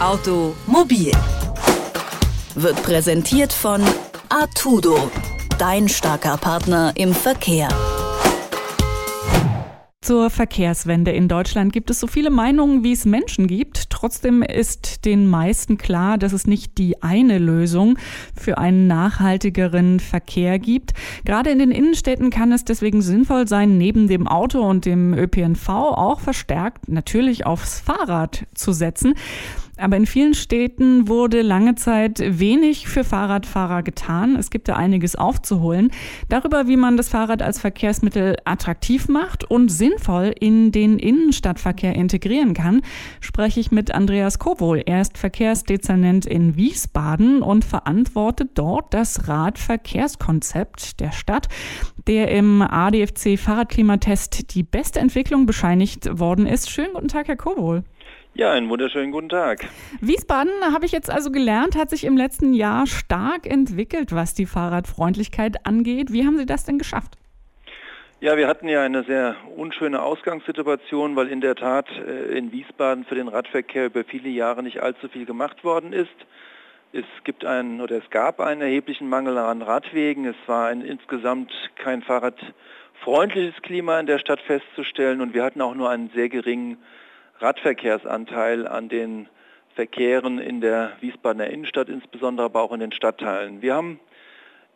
Automobil wird präsentiert von Artudo, dein starker Partner im Verkehr. Zur Verkehrswende in Deutschland gibt es so viele Meinungen, wie es Menschen gibt. Trotzdem ist den meisten klar, dass es nicht die eine Lösung für einen nachhaltigeren Verkehr gibt. Gerade in den Innenstädten kann es deswegen sinnvoll sein, neben dem Auto und dem ÖPNV auch verstärkt natürlich aufs Fahrrad zu setzen. Aber in vielen Städten wurde lange Zeit wenig für Fahrradfahrer getan. Es gibt da einiges aufzuholen. Darüber, wie man das Fahrrad als Verkehrsmittel attraktiv macht und sinnvoll in den Innenstadtverkehr integrieren kann, spreche ich mit Andreas Kowohl. Er ist Verkehrsdezernent in Wiesbaden und verantwortet dort das Radverkehrskonzept der Stadt, der im ADFC Fahrradklimatest die beste Entwicklung bescheinigt worden ist. Schönen guten Tag, Herr Kowohl. Ja, einen wunderschönen guten Tag. Wiesbaden, habe ich jetzt also gelernt, hat sich im letzten Jahr stark entwickelt, was die Fahrradfreundlichkeit angeht. Wie haben Sie das denn geschafft? Ja, wir hatten ja eine sehr unschöne Ausgangssituation, weil in der Tat äh, in Wiesbaden für den Radverkehr über viele Jahre nicht allzu viel gemacht worden ist. Es gibt einen oder es gab einen erheblichen Mangel an Radwegen. Es war ein, insgesamt kein fahrradfreundliches Klima in der Stadt festzustellen und wir hatten auch nur einen sehr geringen Radverkehrsanteil an den Verkehren in der Wiesbadener Innenstadt, insbesondere aber auch in den Stadtteilen. Wir haben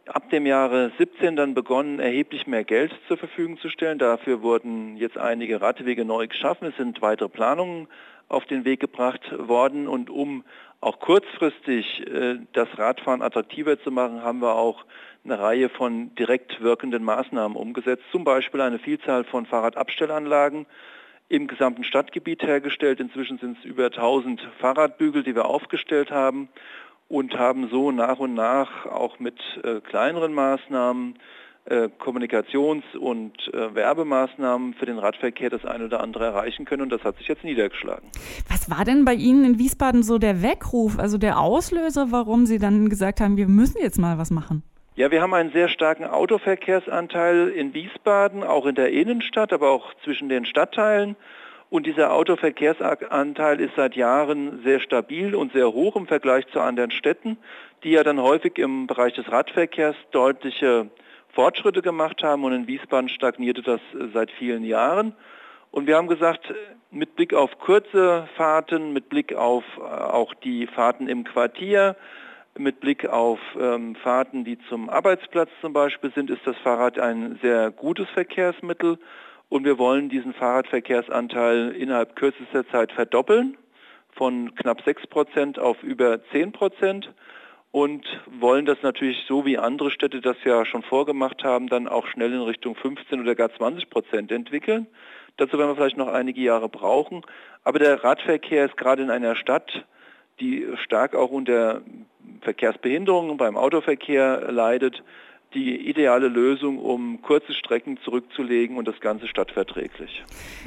ab dem Jahre 17 dann begonnen, erheblich mehr Geld zur Verfügung zu stellen. Dafür wurden jetzt einige Radwege neu geschaffen. Es sind weitere Planungen auf den Weg gebracht worden und um auch kurzfristig äh, das Radfahren attraktiver zu machen, haben wir auch eine Reihe von direkt wirkenden Maßnahmen umgesetzt, zum Beispiel eine Vielzahl von Fahrradabstellanlagen, im gesamten Stadtgebiet hergestellt. Inzwischen sind es über 1000 Fahrradbügel, die wir aufgestellt haben und haben so nach und nach auch mit äh, kleineren Maßnahmen, äh, Kommunikations- und äh, Werbemaßnahmen für den Radverkehr das eine oder andere erreichen können und das hat sich jetzt niedergeschlagen. Was war denn bei Ihnen in Wiesbaden so der Weckruf, also der Auslöser, warum Sie dann gesagt haben, wir müssen jetzt mal was machen? Ja, wir haben einen sehr starken Autoverkehrsanteil in Wiesbaden, auch in der Innenstadt, aber auch zwischen den Stadtteilen. Und dieser Autoverkehrsanteil ist seit Jahren sehr stabil und sehr hoch im Vergleich zu anderen Städten, die ja dann häufig im Bereich des Radverkehrs deutliche Fortschritte gemacht haben. Und in Wiesbaden stagnierte das seit vielen Jahren. Und wir haben gesagt, mit Blick auf kurze Fahrten, mit Blick auf äh, auch die Fahrten im Quartier, mit Blick auf ähm, Fahrten, die zum Arbeitsplatz zum Beispiel sind, ist das Fahrrad ein sehr gutes Verkehrsmittel und wir wollen diesen Fahrradverkehrsanteil innerhalb kürzester Zeit verdoppeln von knapp 6 Prozent auf über 10 Prozent und wollen das natürlich so wie andere Städte das ja schon vorgemacht haben, dann auch schnell in Richtung 15 oder gar 20 Prozent entwickeln. Dazu werden wir vielleicht noch einige Jahre brauchen. Aber der Radverkehr ist gerade in einer Stadt, die stark auch unter Verkehrsbehinderungen beim Autoverkehr leidet, die ideale Lösung, um kurze Strecken zurückzulegen und das Ganze stadtverträglich.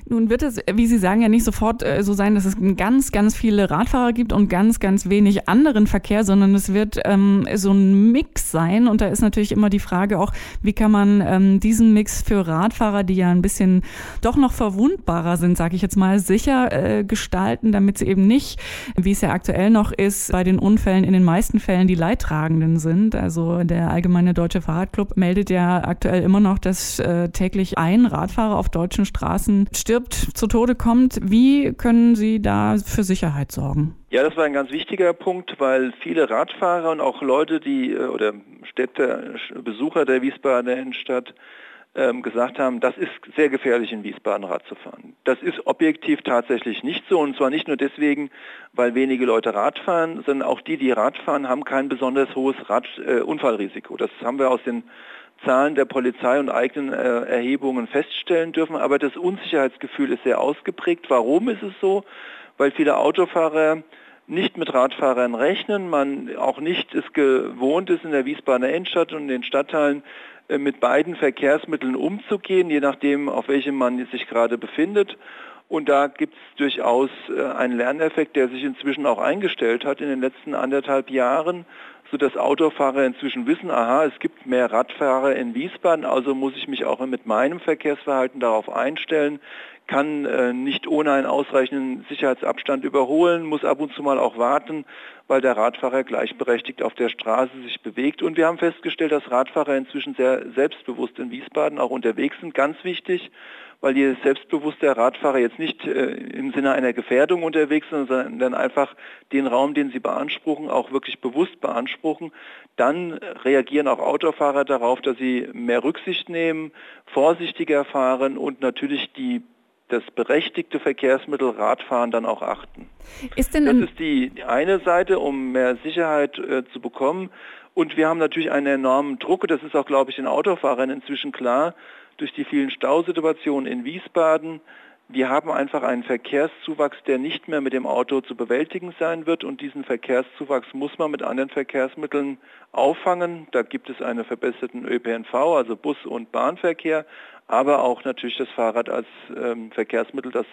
Nun wird es, wie Sie sagen, ja nicht sofort äh, so sein, dass es ganz, ganz viele Radfahrer gibt und ganz, ganz wenig anderen Verkehr, sondern es wird ähm, so ein Mix sein. Und da ist natürlich immer die Frage auch, wie kann man ähm, diesen Mix für Radfahrer, die ja ein bisschen doch noch verwundbarer sind, sage ich jetzt mal, sicher äh, gestalten, damit sie eben nicht, wie es ja aktuell noch ist, bei den Unfällen in den meisten Fällen die Leidtragenden sind. Also der allgemeine deutsche Fahrer Fahrradclub meldet ja aktuell immer noch, dass äh, täglich ein Radfahrer auf deutschen Straßen stirbt, zu Tode kommt. Wie können Sie da für Sicherheit sorgen? Ja, das war ein ganz wichtiger Punkt, weil viele Radfahrer und auch Leute, die äh, oder Städte, Besucher der Wiesbadener Innenstadt ähm, gesagt haben, das ist sehr gefährlich in Wiesbaden Rad zu fahren. Das ist objektiv tatsächlich nicht so und zwar nicht nur deswegen, weil wenige Leute Rad fahren, sondern auch die, die Rad fahren, haben kein besonders hohes Rad, äh, Unfallrisiko. Das haben wir aus den Zahlen der Polizei und eigenen äh, Erhebungen feststellen dürfen, aber das Unsicherheitsgefühl ist sehr ausgeprägt. Warum ist es so? Weil viele Autofahrer nicht mit Radfahrern rechnen, man auch nicht es gewohnt ist in der Wiesbadener Innenstadt und in den Stadtteilen mit beiden Verkehrsmitteln umzugehen, je nachdem, auf welchem man sich gerade befindet. Und da gibt es durchaus äh, einen Lerneffekt, der sich inzwischen auch eingestellt hat in den letzten anderthalb Jahren, sodass Autofahrer inzwischen wissen, aha, es gibt mehr Radfahrer in Wiesbaden, also muss ich mich auch mit meinem Verkehrsverhalten darauf einstellen, kann äh, nicht ohne einen ausreichenden Sicherheitsabstand überholen, muss ab und zu mal auch warten, weil der Radfahrer gleichberechtigt auf der Straße sich bewegt. Und wir haben festgestellt, dass Radfahrer inzwischen sehr selbstbewusst in Wiesbaden auch unterwegs sind. Ganz wichtig, weil die selbstbewusste Radfahrer jetzt nicht äh, im Sinne einer Gefährdung unterwegs sind, sondern einfach den Raum, den sie beanspruchen, auch wirklich bewusst beanspruchen. Dann reagieren auch Autofahrer darauf, dass sie mehr Rücksicht nehmen, vorsichtiger fahren und natürlich die das berechtigte Verkehrsmittel Radfahren dann auch achten. Ist das ist die eine Seite, um mehr Sicherheit äh, zu bekommen. Und wir haben natürlich einen enormen Druck, das ist auch, glaube ich, den Autofahrern inzwischen klar, durch die vielen Stausituationen in Wiesbaden. Wir haben einfach einen Verkehrszuwachs, der nicht mehr mit dem Auto zu bewältigen sein wird und diesen Verkehrszuwachs muss man mit anderen Verkehrsmitteln auffangen. Da gibt es einen verbesserten ÖPNV, also Bus- und Bahnverkehr, aber auch natürlich das Fahrrad als ähm, Verkehrsmittel, das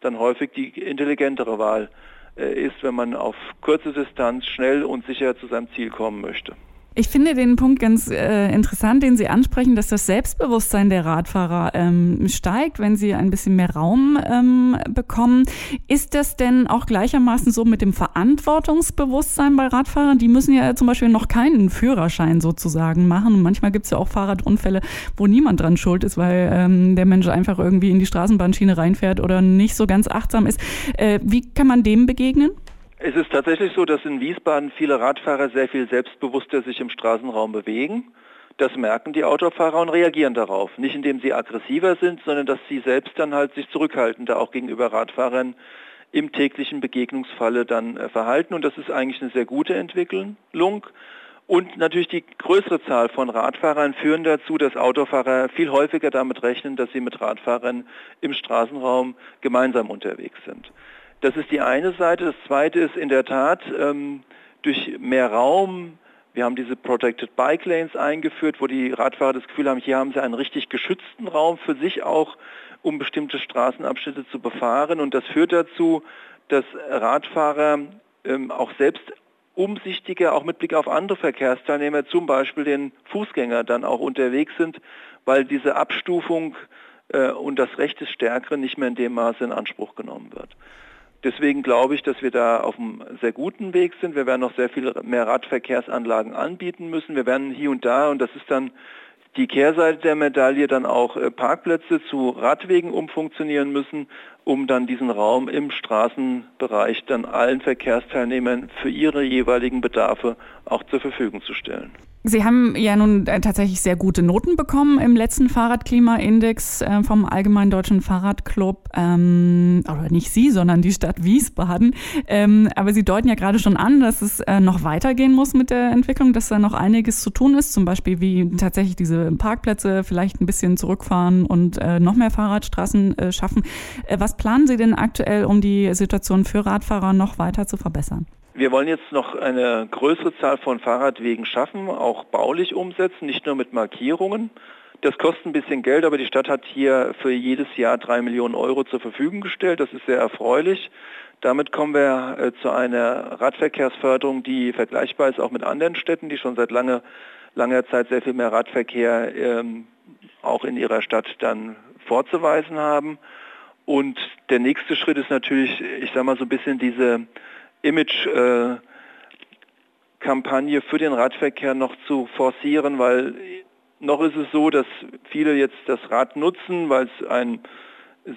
dann häufig die intelligentere Wahl äh, ist, wenn man auf kurze Distanz schnell und sicher zu seinem Ziel kommen möchte. Ich finde den Punkt ganz äh, interessant, den Sie ansprechen, dass das Selbstbewusstsein der Radfahrer ähm, steigt, wenn sie ein bisschen mehr Raum ähm, bekommen. Ist das denn auch gleichermaßen so mit dem Verantwortungsbewusstsein bei Radfahrern? Die müssen ja zum Beispiel noch keinen Führerschein sozusagen machen. Und manchmal gibt es ja auch Fahrradunfälle, wo niemand dran schuld ist, weil ähm, der Mensch einfach irgendwie in die Straßenbahnschiene reinfährt oder nicht so ganz achtsam ist. Äh, wie kann man dem begegnen? Es ist tatsächlich so, dass in Wiesbaden viele Radfahrer sehr viel selbstbewusster sich im Straßenraum bewegen. Das merken die Autofahrer und reagieren darauf. Nicht indem sie aggressiver sind, sondern dass sie selbst dann halt sich zurückhaltender auch gegenüber Radfahrern im täglichen Begegnungsfalle dann äh, verhalten. Und das ist eigentlich eine sehr gute Entwicklung. Und natürlich die größere Zahl von Radfahrern führen dazu, dass Autofahrer viel häufiger damit rechnen, dass sie mit Radfahrern im Straßenraum gemeinsam unterwegs sind. Das ist die eine Seite. Das zweite ist in der Tat ähm, durch mehr Raum. Wir haben diese Protected Bike Lanes eingeführt, wo die Radfahrer das Gefühl haben, hier haben sie einen richtig geschützten Raum für sich auch, um bestimmte Straßenabschnitte zu befahren. Und das führt dazu, dass Radfahrer ähm, auch selbst umsichtiger, auch mit Blick auf andere Verkehrsteilnehmer, zum Beispiel den Fußgänger, dann auch unterwegs sind, weil diese Abstufung äh, und das Recht des Stärkeren nicht mehr in dem Maße in Anspruch genommen wird. Deswegen glaube ich, dass wir da auf einem sehr guten Weg sind. Wir werden noch sehr viel mehr Radverkehrsanlagen anbieten müssen. Wir werden hier und da, und das ist dann die Kehrseite der Medaille, dann auch äh, Parkplätze zu Radwegen umfunktionieren müssen, um dann diesen Raum im Straßenbereich dann allen Verkehrsteilnehmern für ihre jeweiligen Bedarfe auch zur Verfügung zu stellen. Sie haben ja nun äh, tatsächlich sehr gute Noten bekommen im letzten Fahrradklimaindex äh, vom Allgemeinen Deutschen Fahrradclub. Ähm, oder nicht Sie, sondern die Stadt Wiesbaden. Ähm, aber Sie deuten ja gerade schon an, dass es äh, noch weitergehen muss mit der Entwicklung, dass da noch einiges zu tun ist. Zum Beispiel wie tatsächlich diese Parkplätze vielleicht ein bisschen zurückfahren und äh, noch mehr Fahrradstraßen äh, schaffen. Was planen Sie denn aktuell, um die Situation für Radfahrer noch weiter zu verbessern? Wir wollen jetzt noch eine größere Zahl von Fahrradwegen schaffen, auch baulich umsetzen, nicht nur mit Markierungen. Das kostet ein bisschen Geld, aber die Stadt hat hier für jedes Jahr drei Millionen Euro zur Verfügung gestellt. Das ist sehr erfreulich. Damit kommen wir äh, zu einer Radverkehrsförderung, die vergleichbar ist auch mit anderen Städten, die schon seit lange, langer Zeit sehr viel mehr Radverkehr ähm, auch in ihrer Stadt dann vorzuweisen haben. Und der nächste Schritt ist natürlich, ich sage mal so ein bisschen diese Image-Kampagne für den Radverkehr noch zu forcieren, weil noch ist es so, dass viele jetzt das Rad nutzen, weil es ein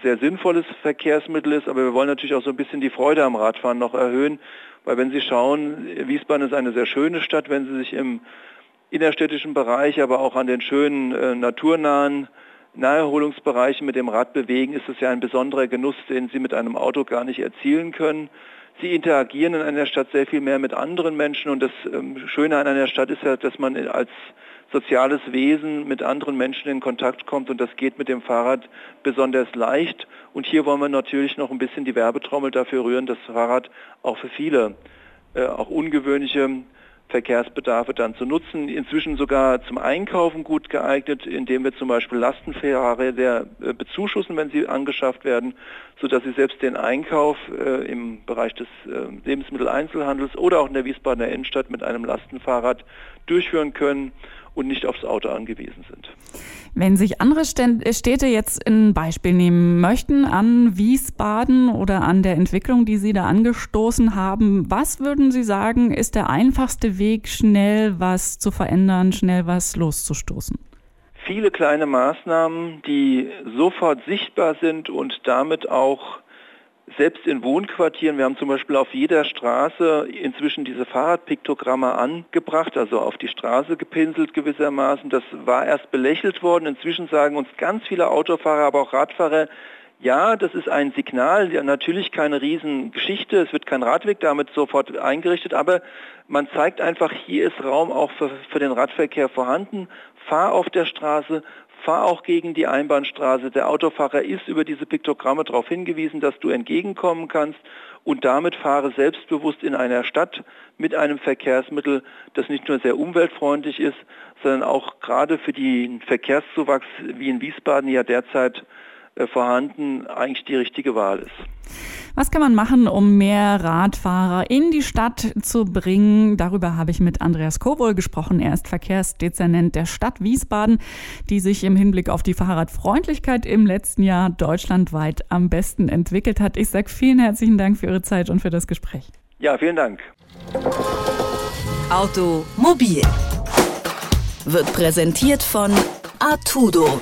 sehr sinnvolles Verkehrsmittel ist, aber wir wollen natürlich auch so ein bisschen die Freude am Radfahren noch erhöhen, weil wenn Sie schauen, Wiesbaden ist eine sehr schöne Stadt, wenn Sie sich im innerstädtischen Bereich, aber auch an den schönen äh, naturnahen Naherholungsbereichen mit dem Rad bewegen, ist es ja ein besonderer Genuss, den Sie mit einem Auto gar nicht erzielen können. Sie interagieren in einer Stadt sehr viel mehr mit anderen Menschen und das ähm, Schöne an einer Stadt ist ja, dass man als soziales Wesen mit anderen Menschen in Kontakt kommt und das geht mit dem Fahrrad besonders leicht. Und hier wollen wir natürlich noch ein bisschen die Werbetrommel dafür rühren, dass Fahrrad auch für viele, äh, auch ungewöhnliche Verkehrsbedarfe dann zu nutzen. Inzwischen sogar zum Einkaufen gut geeignet, indem wir zum Beispiel Lastenfahrräder äh, bezuschussen, wenn sie angeschafft werden, sodass sie selbst den Einkauf äh, im Bereich des äh, Lebensmitteleinzelhandels oder auch in der Wiesbadener Innenstadt mit einem Lastenfahrrad durchführen können und nicht aufs Auto angewiesen sind. Wenn sich andere Städte jetzt ein Beispiel nehmen möchten an Wiesbaden oder an der Entwicklung, die Sie da angestoßen haben, was würden Sie sagen, ist der einfachste Weg, schnell was zu verändern, schnell was loszustoßen? Viele kleine Maßnahmen, die sofort sichtbar sind und damit auch selbst in Wohnquartieren, wir haben zum Beispiel auf jeder Straße inzwischen diese Fahrradpiktogramme angebracht, also auf die Straße gepinselt gewissermaßen. Das war erst belächelt worden. Inzwischen sagen uns ganz viele Autofahrer, aber auch Radfahrer, ja, das ist ein Signal, ja, natürlich keine Riesengeschichte, es wird kein Radweg damit sofort eingerichtet, aber man zeigt einfach, hier ist Raum auch für, für den Radverkehr vorhanden. Fahr auf der Straße, fahr auch gegen die Einbahnstraße. Der Autofahrer ist über diese Piktogramme darauf hingewiesen, dass du entgegenkommen kannst und damit fahre selbstbewusst in einer Stadt mit einem Verkehrsmittel, das nicht nur sehr umweltfreundlich ist, sondern auch gerade für den Verkehrszuwachs wie in Wiesbaden ja derzeit vorhanden eigentlich die richtige Wahl ist. Was kann man machen, um mehr Radfahrer in die Stadt zu bringen? Darüber habe ich mit Andreas Kowol gesprochen. Er ist Verkehrsdezernent der Stadt Wiesbaden, die sich im Hinblick auf die Fahrradfreundlichkeit im letzten Jahr deutschlandweit am besten entwickelt hat. Ich sage vielen herzlichen Dank für Ihre Zeit und für das Gespräch. Ja, vielen Dank. Automobil wird präsentiert von Artudo,